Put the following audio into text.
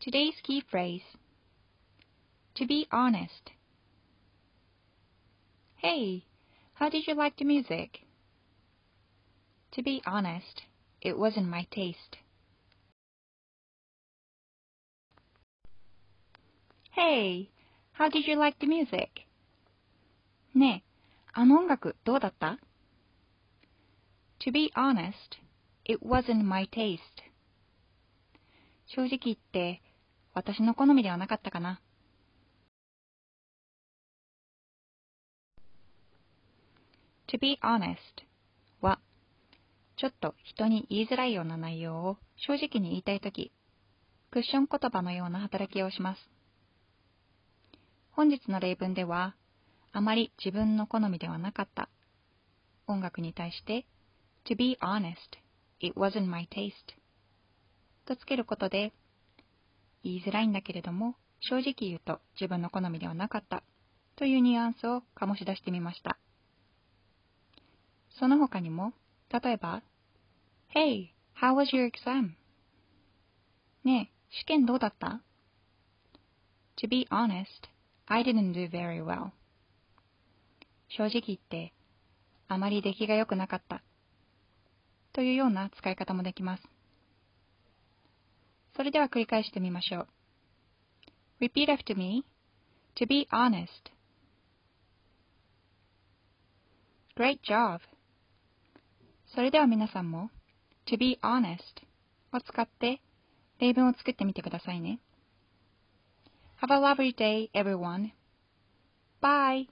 Today's key phrase To be honest. Hey, how did you like the music? To be honest, it wasn't my taste. Hey, how did you like the music? ねえ、あの音楽どうだった ?To be honest, it wasn't my taste. 正直言って 私の好みではなかったかな。To be honest はちょっと人に言いづらいような内容を正直に言いたいとき、クッション言葉のような働きをします。本日の例文では、あまり自分の好みではなかった音楽に対して、To be honest, it wasn't my taste とつけることで、言いづらいんだけれども、正直言うと自分の好みではなかったというニュアンスを醸し出してみました。その他にも、例えば、Hey, how was your exam? ねえ、試験どうだった ?To be honest, I didn't do very well. 正直言って、あまり出来が良くなかった。というような使い方もできます。それでは繰り返してみましょう。Repeat after me. To be honest. Great job. それでは皆さんも to be honest を使って例文を作ってみてくださいね。Have a lovely day, everyone. Bye.